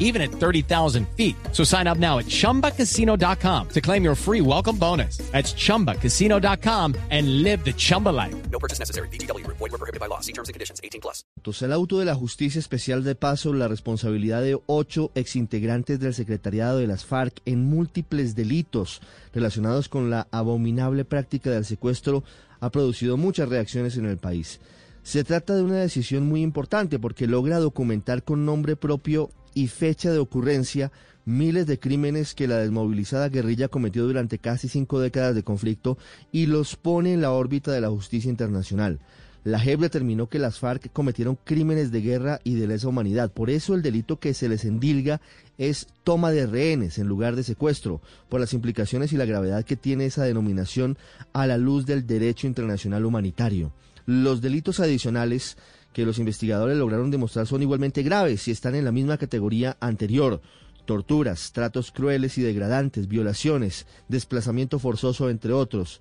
even at 30,000 feet. So sign up now at chumbacasino.com to claim your free welcome bonus. That's chumbacasino.com and live the Chumba life. No purchase necessary. BGW. Void were prohibited by law. See terms and conditions. 18 plus. El auto de la Justicia Especial de Paso la responsabilidad de ocho exintegrantes del secretariado de las FARC en múltiples delitos relacionados con la abominable práctica del secuestro ha producido muchas reacciones en el país. Se trata de una decisión muy importante porque logra documentar con nombre propio y fecha de ocurrencia miles de crímenes que la desmovilizada guerrilla cometió durante casi cinco décadas de conflicto y los pone en la órbita de la justicia internacional. La JEP determinó que las FARC cometieron crímenes de guerra y de lesa humanidad. Por eso el delito que se les endilga es toma de rehenes en lugar de secuestro, por las implicaciones y la gravedad que tiene esa denominación a la luz del derecho internacional humanitario. Los delitos adicionales que los investigadores lograron demostrar son igualmente graves y están en la misma categoría anterior. Torturas, tratos crueles y degradantes, violaciones, desplazamiento forzoso, entre otros.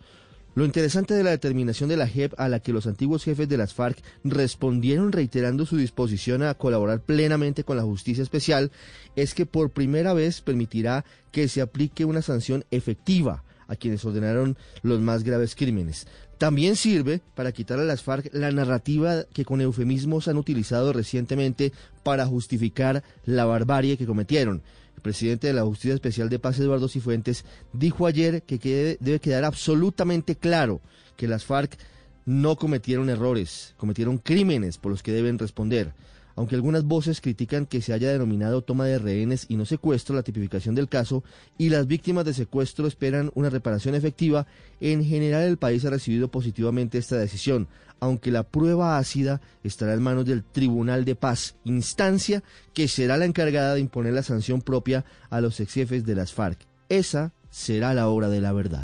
Lo interesante de la determinación de la JEP a la que los antiguos jefes de las FARC respondieron reiterando su disposición a colaborar plenamente con la justicia especial es que por primera vez permitirá que se aplique una sanción efectiva a quienes ordenaron los más graves crímenes. También sirve para quitar a las FARC la narrativa que con eufemismos han utilizado recientemente para justificar la barbarie que cometieron. El presidente de la Justicia Especial de Paz, Eduardo Cifuentes, dijo ayer que debe quedar absolutamente claro que las FARC no cometieron errores, cometieron crímenes por los que deben responder. Aunque algunas voces critican que se haya denominado toma de rehenes y no secuestro la tipificación del caso, y las víctimas de secuestro esperan una reparación efectiva, en general el país ha recibido positivamente esta decisión, aunque la prueba ácida estará en manos del Tribunal de Paz, instancia que será la encargada de imponer la sanción propia a los ex jefes de las FARC. Esa será la hora de la verdad.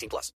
18 plus.